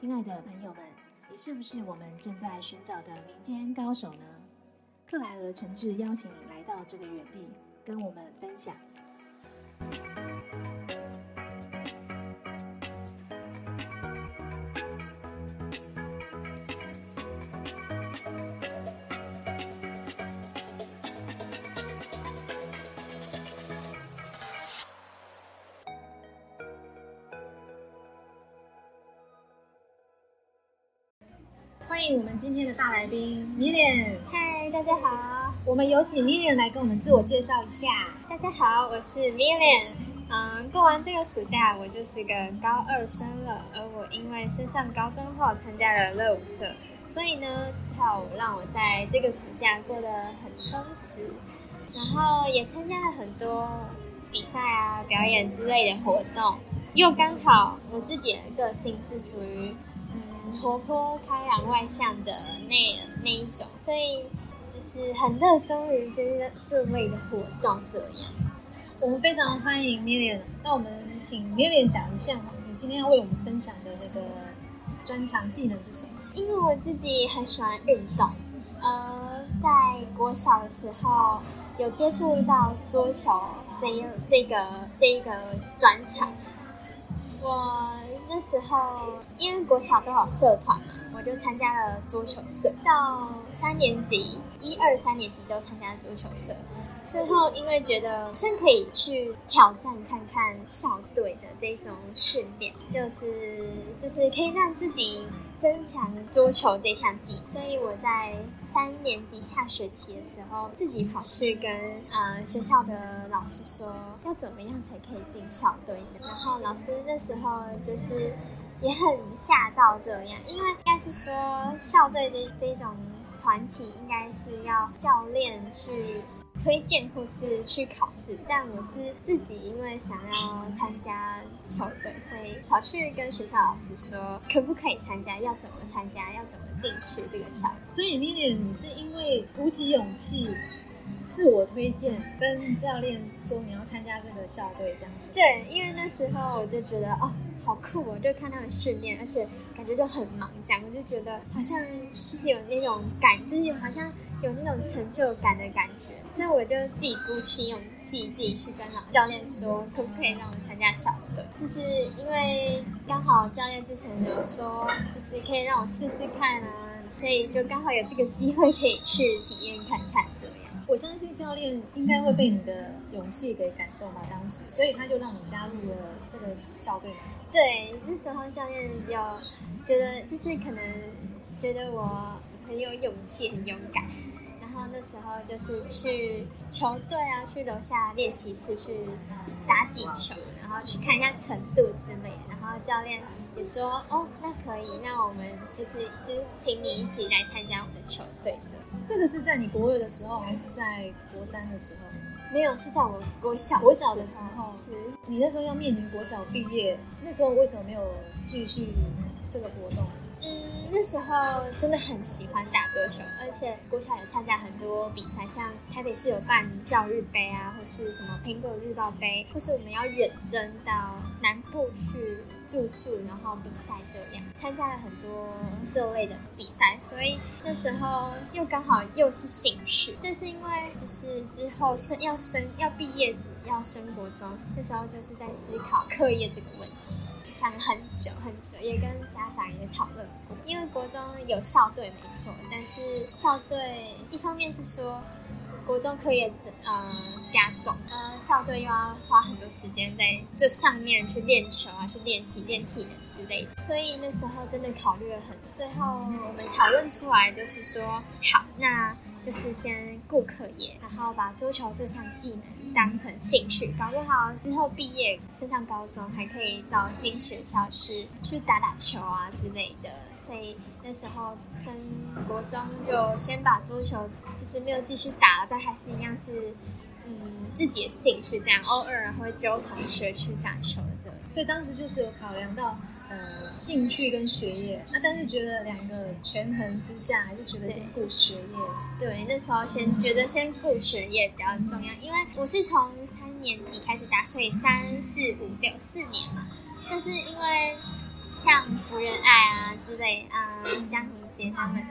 亲爱的朋友们，你是不是我们正在寻找的民间高手呢？克莱尔诚挚邀请你来到这个原地，跟我们分享。欢迎我们今天的大来宾 Million。嗨，大家好，我们有请 Million 来跟我们自我介绍一下。大家好，我是 Million。嗯，过完这个暑假，我就是个高二生了。而我因为升上高中后参加了乐舞社，所以呢，跳舞让我在这个暑假过得很充实。然后也参加了很多比赛啊、表演之类的活动。又刚好我自己的个性是属于嗯活泼、开朗、外向的那那一种，所以就是很热衷于这些这类的活动。这样，我们非常欢迎 Million。那我们请 Million 讲一下，你今天要为我们分享的那个专长技能是什么？因为我自己很喜欢运动，呃，在国小的时候有接触到桌球这一这个这一个专长。我那时候因为国小都有社团嘛，我就参加了足球社，到三年级一二三年级都参加足球社。最后因为觉得好像可以去挑战看看校队的这种训练，就是就是可以让自己增强桌球这项技，所以我在三年级下学期的时候，自己跑去跟呃学校的老师说，要怎么样才可以进校队呢？然后老师那时候就是也很吓到这样，因为应该是说校队的这种团体应该是要教练去推荐或是去考试，但我是自己因为想要参加球队，所以跑去跟学校老师说，可不可以参加？要怎么参加？要怎么进去这个校？所以 Million，你是因为鼓起勇气，自我推荐，跟教练说你要参加这个校队，这样子。对，因为那时候我就觉得哦，好酷哦，就看他们训练，而且感觉就很忙，这样我就觉得好像就是有那种感，就是好像有那种成就感的感觉，所以我就自己鼓起勇气，自己去跟老教练说，可不可以让我参加校队？就是因为刚好教练之前有说，就是可以让我试试看啊，所以就刚好有这个机会可以去体验看看这样。我相信教练应该会被你的勇气给感动吧，当时，所以他就让你加入了这个校队。对，那时候教练有觉得，就是可能觉得我很有勇气、很勇敢，然后那时候就是去球队啊，去楼下练习室去打几球，然后去看一下程度之类。然后教练也说，哦，那可以，那我们就是就是请你一起来参加我们的球队这样。这个是在你国二的时候，还是在国三的时候？没有，是在我国小国小的时候是。你那时候要面临国小毕业，那时候为什么没有继续这个活动？那时候真的很喜欢打桌球，而且国小也参加很多比赛，像台北市有办教育杯啊，或是什么苹果日报杯，或是我们要远征到南部去住宿，然后比赛这样，参加了很多这类的比赛，所以那时候又刚好又是兴趣，但是因为就是之后升要升要毕业要升国中，那时候就是在思考课业这个问题。想很久很久，也跟家长也讨论。因为国中有校队没错，但是校队一方面是说国中课业呃加重，呃校队又要花很多时间在这上面去练球啊，去练习练体能之类的。所以那时候真的考虑了很，最后我们讨论出来就是说，好，那就是先顾课业，然后把桌球这项技能。当成兴趣，搞不好之后毕业升上高中，还可以到新学校去去打打球啊之类的。所以那时候升国中就先把桌球，就是没有继续打了，但还是一样是嗯自己的兴趣，这样偶尔会揪同学去打球的。所以当时就是有考量到。呃，兴趣跟学业，那但是觉得两个权衡之下，还是觉得先顾学业。对，那时候先觉得先顾学业比较重要，因为我是从三年级开始打，所以三四五六四年嘛。但是因为像福人爱啊之类啊，江宏杰他们，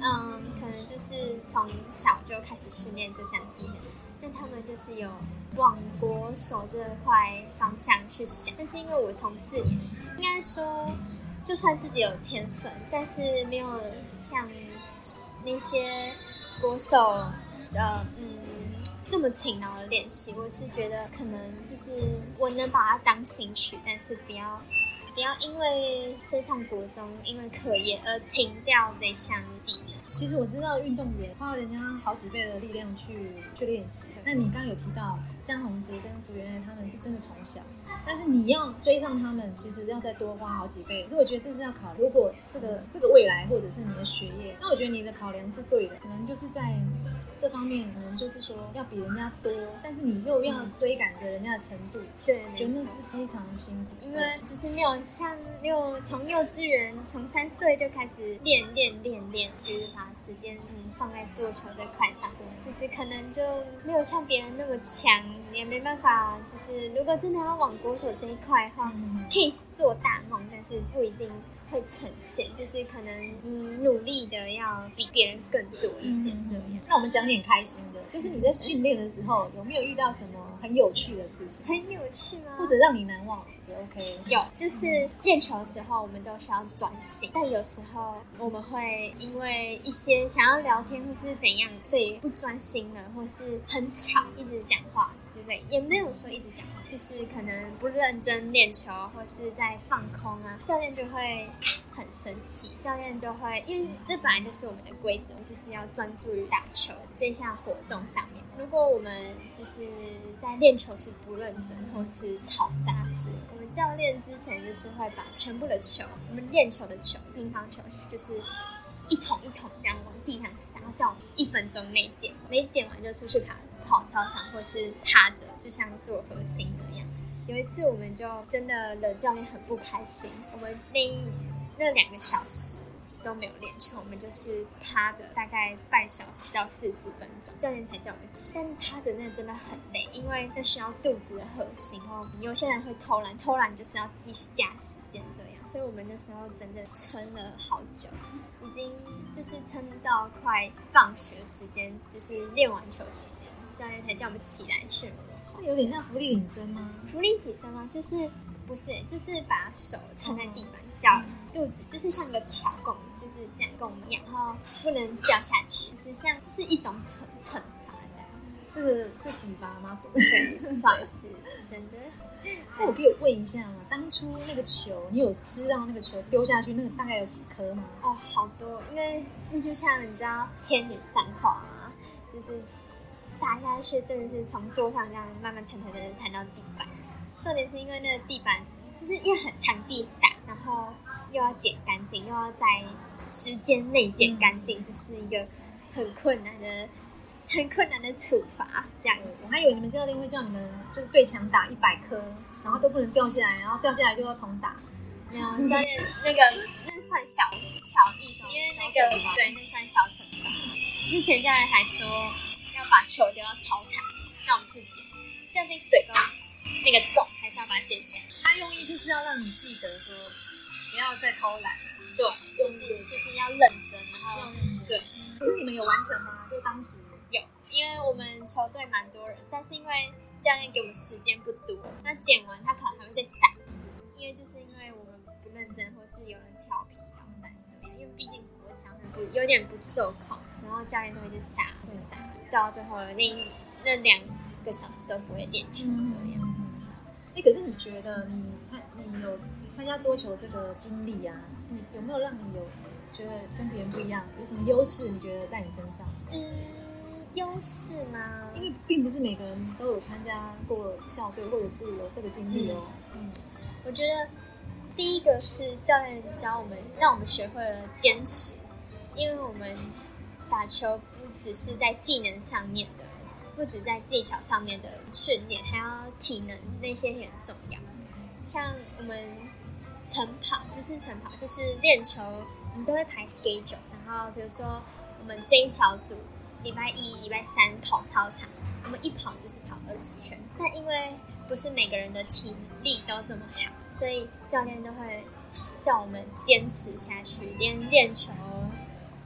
嗯，可能就是从小就开始训练这项技能，那他们就是有往国手这块方向去想。但是因为我从四年级，应该说，就算自己有天分，但是没有像那些国手的，嗯。这么勤劳的练习，我是觉得可能就是我能把它当兴趣，但是不要不要因为升上国中，因为课业而停掉这项技能。其实我知道运动员花了人家好几倍的力量去去练习。那你刚刚有提到江宏杰跟福原爱他们是真的从小，但是你要追上他们，其实要再多花好几倍。所以我觉得这是要考，如果是个这个未来或者是你的学业，那我觉得你的考量是对的，可能就是在。这方面可能就是说要比人家多，但是你又要追赶着人家的程度，对，觉得那是非常辛苦。因为就是没有像没有从幼稚园从三岁就开始练练练练，就是把时间嗯放在桌球这块上，就是可能就没有像别人那么强，也没办法。就是如果真的要往国手这一块的话，可以做大梦，但是不一定。会呈现，就是可能你努力的要比别人更多一点这样。那我们讲点开心的，就是你在训练的时候有没有遇到什么很有趣的事情？很有趣吗？或者让你难忘也 OK。有，就是练球的时候我们都需要专心，但有时候我们会因为一些想要聊天或是怎样，所以不专心了，或是很吵，一直讲话之类，也没有说一直讲话。就是可能不认真练球，或是在放空啊，教练就会很生气。教练就会，因为这本来就是我们的规则，就是要专注于打球这项活动上面。如果我们就是在练球时不认真，或是吵杂时，教练之前就是会把全部的球，我们练球的球，乒乓球，就是一桶一桶这样往地上撒，叫一分钟内捡，没捡完就出去跑。跑操场或是趴着，就像做核心一样。有一次，我们就真的惹教练很不开心。我们那一那两个小时都没有练球，我们就是趴着，大概半小时到四十分钟，教练才叫我们起。但趴着那真的很累，因为那需要肚子的核心哦。有些人会偷懒，偷懒就是要继续加时间这样。所以我们那时候真的撑了好久，已经就是撑到快放学时间，就是练完球时间。教练才叫我们起来训练，有点像浮力挺身吗？浮力挺身吗？就是不是，就是把手撑在地板，脚肚子就是像个桥拱，就是这样跟我们一样，然后不能掉下去，是像是一种惩惩罚这样。这个是体罚吗？对，算是真的。那我可以问一下吗？当初那个球，你有知道那个球丢下去那个大概有几颗吗？哦，好多，因为那就像你知道天女散花吗？就是。撒下去真的是从桌上这样慢慢弹弹弹弹到地板。重点是因为那个地板就是因为很场地大，然后又要剪干净，又要在时间内剪干净，就是一个很困难的、很困难的处罚。这样，我还以为你们教练会叫你们就是对墙打一百颗，然后都不能掉下来，然后掉下来就要重打。没有，教练那个那算小小意思，因为那个对那算小惩罚。之前教练还说。要把球丢到操场，那我们去捡，掉进水沟那个洞，还是要把它捡起来。他用意就是要让你记得说，不要再偷懒。对，就是就是要认真，然后对。可是你们有完成吗？就当时有，因为我们球队蛮多人，但是因为教练给我们时间不多，那剪完他可能还会再散。因为就是因为我们不认真，或是有人调皮捣蛋怎么样？因为毕竟国小很不有点不受控，然后教练都会一直撒，就撒。到最后那那两个小时都不会练球这样。哎，可是你觉得你参你有参加桌球这个经历啊，你有没有让你有觉得跟别人不一样？有什么优势？你觉得在你身上？嗯，优势吗？因为并不是每个人都有参加过校队，或者是有这个经历哦。嗯，我觉得第一个是教练教我们，让我们学会了坚持，因为我们打球不。只是在技能上面的，不止在技巧上面的训练，还要体能那些也很重要。像我们晨跑，不是晨跑，就是练球，我们都会排 schedule。然后比如说我们这一小组礼拜一、礼拜三跑操场，我们一跑就是跑二十圈。但因为不是每个人的体力都这么好，所以教练都会叫我们坚持下去，连练球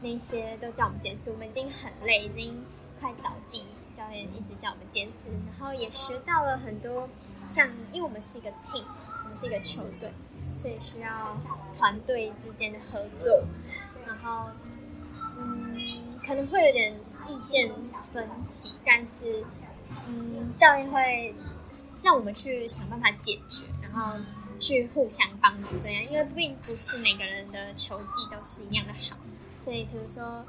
那些都叫我们坚持。我们已经很累，已经快倒地，教练一直叫我们坚持，然后也学到了很多，像因为我们是一个 team，我们是一个球队，所以需要团队之间的合作，然后嗯，可能会有点意见分歧，但是嗯，教练会让我们去想办法解决，然后去互相帮助，这样，因为并不是每个人的球技都是一样的好，所以比如说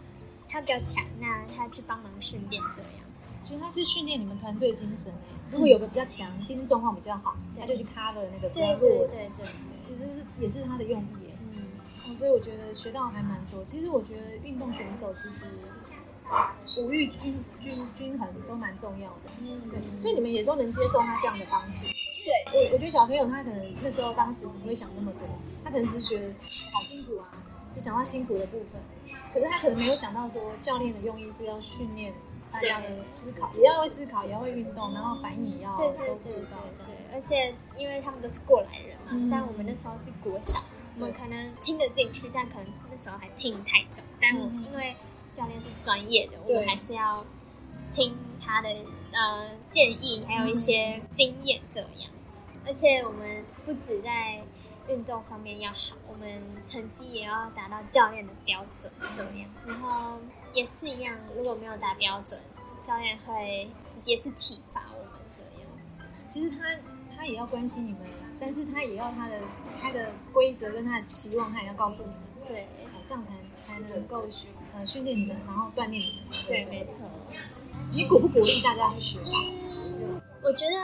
他比较强，那他去帮忙训练这样。觉得他是训练你们团队精神诶。如果有个比较强，精神状况比较好，他就去 cover 那个比较弱的。对对对，其实是也是他的用意耶。嗯，哦所以我觉得学到还蛮多。其实我觉得运动选手其实五育均均均衡都蛮重要的。嗯对，所以你们也都能接受他这样的方式。对，我我觉得小朋友他可能那时候当时不会想那么多，他可能只是觉得好辛苦啊，只想到辛苦的部分。可是他可能没有想到说教练的用意是要训练大家的思考，也要会思考，也要会运动，然后反应也要对都对对对。对，而且因为他们都是过来人嘛，嗯但我们那时候是国小，我们可能听得进去，但可能那时候还听不太懂。但我们因为教练是专业的，我们还是要听他的呃建议，还有一些经验这样。而且我们不止在运动方面要好，我们成绩也要达到教练的标准怎么样。然后也是一样，如果没有达标准，教练会就是也是体罚我们这样。其实他他也要关心你们，但是他也要他的他的规则跟他的期望，他也要告诉你们，对哦这样才才能够训呃训练你们，然后锻炼你们。对，没错。你鼓不鼓励大家去学啊？我觉得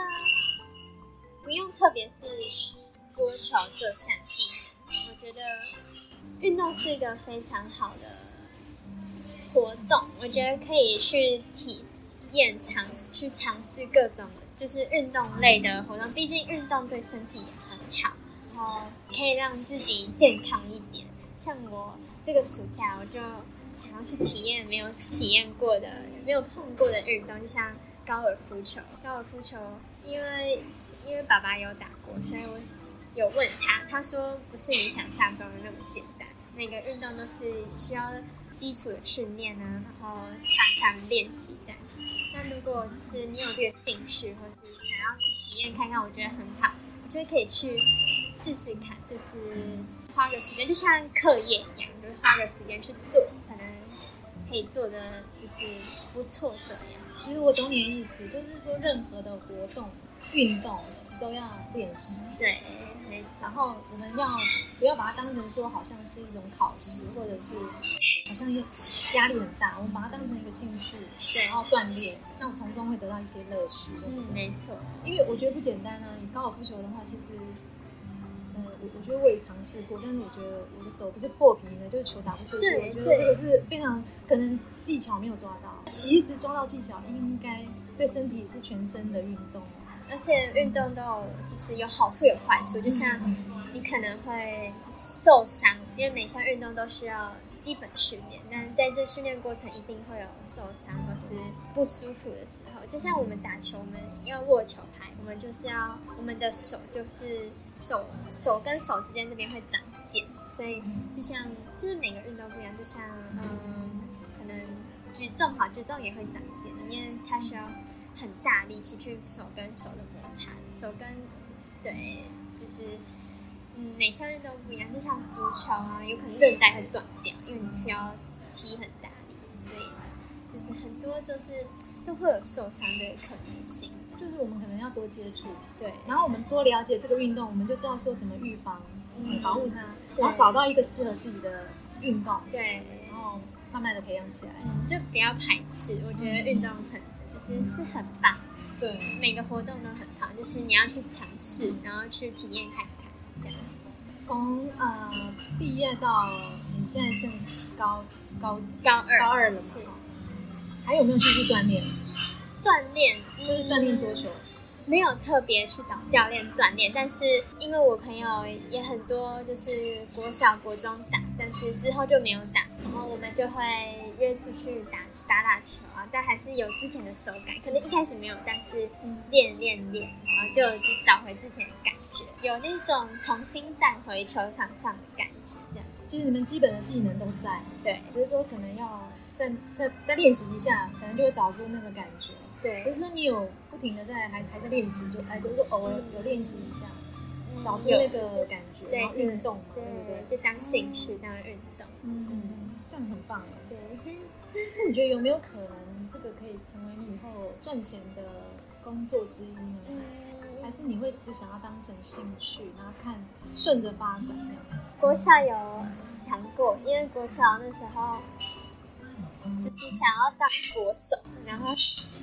不用特别是桌球这项技能，我觉得运动是一个非常好的活动，我觉得可以去体验、尝试、去尝试各种就是运动类的活动，毕竟运动对身体也很好，然后可以让自己健康一点。像我这个暑假，我就想要去体验没有体验过的、没有碰过的运动，就像高尔夫球。高尔夫球，因为因为爸爸有打过，所以我有问他，他说不是你想象中的那么简单。每个运动都是需要基础的训练啊，然后常常练习这样。那如果就是你有这个兴趣，或是想要去体验看看，我觉得很好，我觉得可以去试试看，就是花个时间，就像课业一样，就是花个时间去做，可能可以做的就是不错这样。其实我懂你的意思，就是说任何的活动、运动其实都要练习，对，没错。然后我们要不要把它当成说好像是一种考试，或者是好像压力很大，我们把它当成一个兴趣，对然后锻炼，那我从中会得到一些乐趣。嗯，没错。因为我觉得不简单啊。你高尔夫球的话，其实，嗯、我我觉得我也尝试过，但是我觉得我的手不是破皮呢，就是球打不出去。对我觉得这个是非常可能技巧没有抓到。其实抓到技巧，应该对身体是全身的运动。而且运动都有，就是有好处有坏处，就像你可能会受伤，因为每项运动都需要基本训练，但在这训练过程一定会有受伤或是不舒服的时候。就像我们打球，我们要握球拍，我们就是要我们的手就是手手跟手之间这边会长茧，所以就像就是每个运动不一样，就像嗯，可能举重好，举重也会长茧，因为它需要。很大力气去手跟手的摩擦，手跟对，就是嗯，每项运动不一样，就像足球啊，有可能韧带会断掉，因为你需要踢很大力所以，就是很多都是都会有受伤的可能性。就是我们可能要多接触，对，然后我们多了解这个运动，我们就知道说怎么预防、嗯保护它，然后找到一个适合自己的运动，对，然后慢慢的培养起来。嗯，就不要排斥，我觉得运动很就是是很棒，对，每个活动都很好，就是你要去尝试，然后去体验看看这样子。从呃毕业到你现在正高高高二高二了嘛是，还有没有继续锻炼？锻炼就是锻炼桌球。没有特别去找教练锻炼，但是因为我朋友也很多，就是国小、国中打，但是之后就没有打，然后我们就会约出去打打打球啊，但还是有之前的手感，可能一开始没有，但是练练练，然后就找回之前的感觉，有那种重新站回球场上的感觉。这样，其实你们基本的技能都在，对，只是说可能要再再再练习一下，可能就会找出那个感觉。对，只是说你有不停的在还还在练习，就哎，就是说偶尔有练习一下，找出有那个感觉，对运动嘛，对对？就当兴趣当运动。嗯嗯，这样很棒哎。对，那你觉得有没有可能这个可以成为你以后赚钱的工作之一呢？嗯，还是你会只想要当成兴趣，然后看顺着发展那样？国小有想过，因为国小那时候就是想要当国手，然后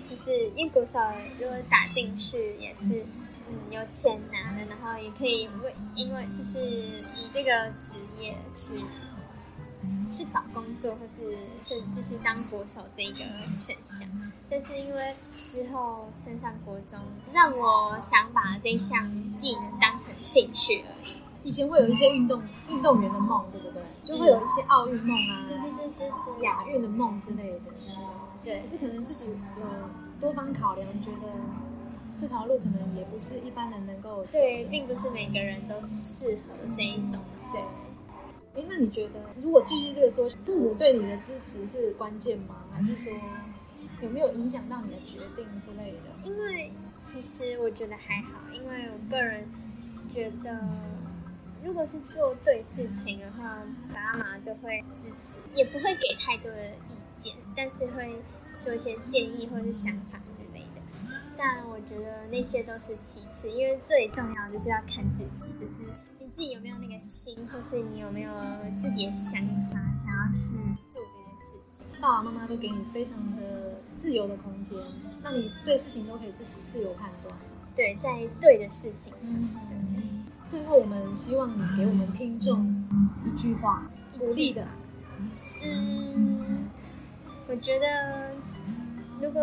就是因为国手如果打进去也是嗯有钱拿的，然后也可以为因为就是以这个职业去去找工作，或是是就是当国手这一个选项。但是因为之后升上国中，让我想把这项技能当成兴趣而已。以前会有一些运动运动员的梦，对不对？就会有一些奥运梦啊、对对对对，亚运的梦之类的。对可是可能自己有多方考量，觉得这条路可能也不是一般人能够对，并不是每个人都适合这一种。对，哎，那你觉得如果继续这个做，父母对你的支持是关键吗？还是说有没有影响到你的决定之类的？因为其实我觉得还好，因为我个人觉得，如果是做对事情的话，爸妈都会支持，也不会给太多的意见，但是会说一些建议或是想法。但我觉得那些都是其次，因为最重要就是要看自己，就是你自己有没有那个心，或是你有没有自己的想法，想要去做这件事情。爸爸妈妈都给你非常的自由的空间，让你对事情都可以自己自由判断。对，在对的事情上，对。最后，我们希望你给我们听众一句话，鼓励的。嗯，我觉得如果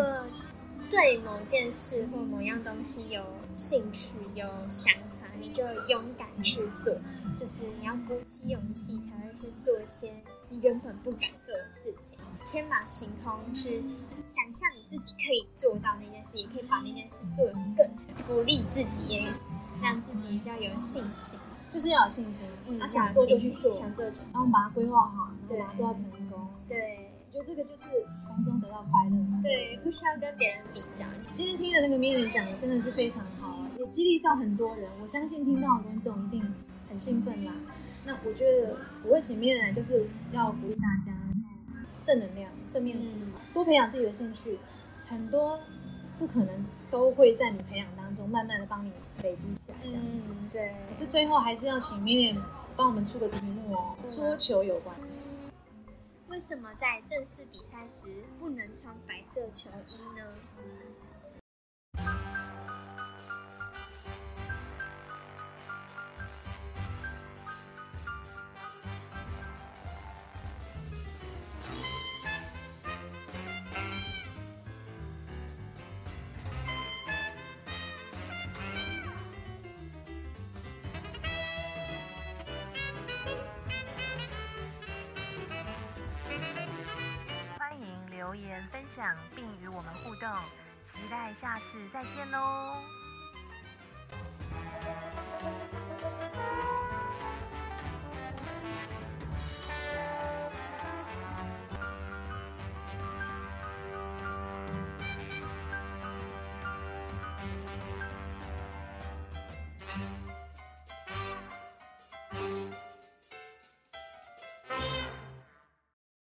对某件事或某样东西有兴趣、有想法，你就勇敢去做。就是你要鼓起勇气，才会去做一些你原本不敢做的事情，天马行空去想象你自己可以做到那件事，也可以把那件事做得更鼓励自己，也让自己比较有信心。就是要有信心，嗯他想做就去做，想做就然后把它规划好，然后对把它做到成功。对得这个就是从中得到快乐。对，不需要跟别人比较。今天听的那个 m i 讲的真的是非常好啊，也激励到很多人。我相信听到的观众一定很兴奋啦。那我觉得我会前面来就是要鼓励大家正能量、正面思考，多培养自己的兴趣，很多不可能都会在你培养当中慢慢的帮你累积起来。这样，嗯，对。可是最后还是要请 m i 帮我们出个题目哦，嗯桌球有关。为什么在正式比赛时不能穿白色球衣呢？并与我们互动，期待下次再见喽！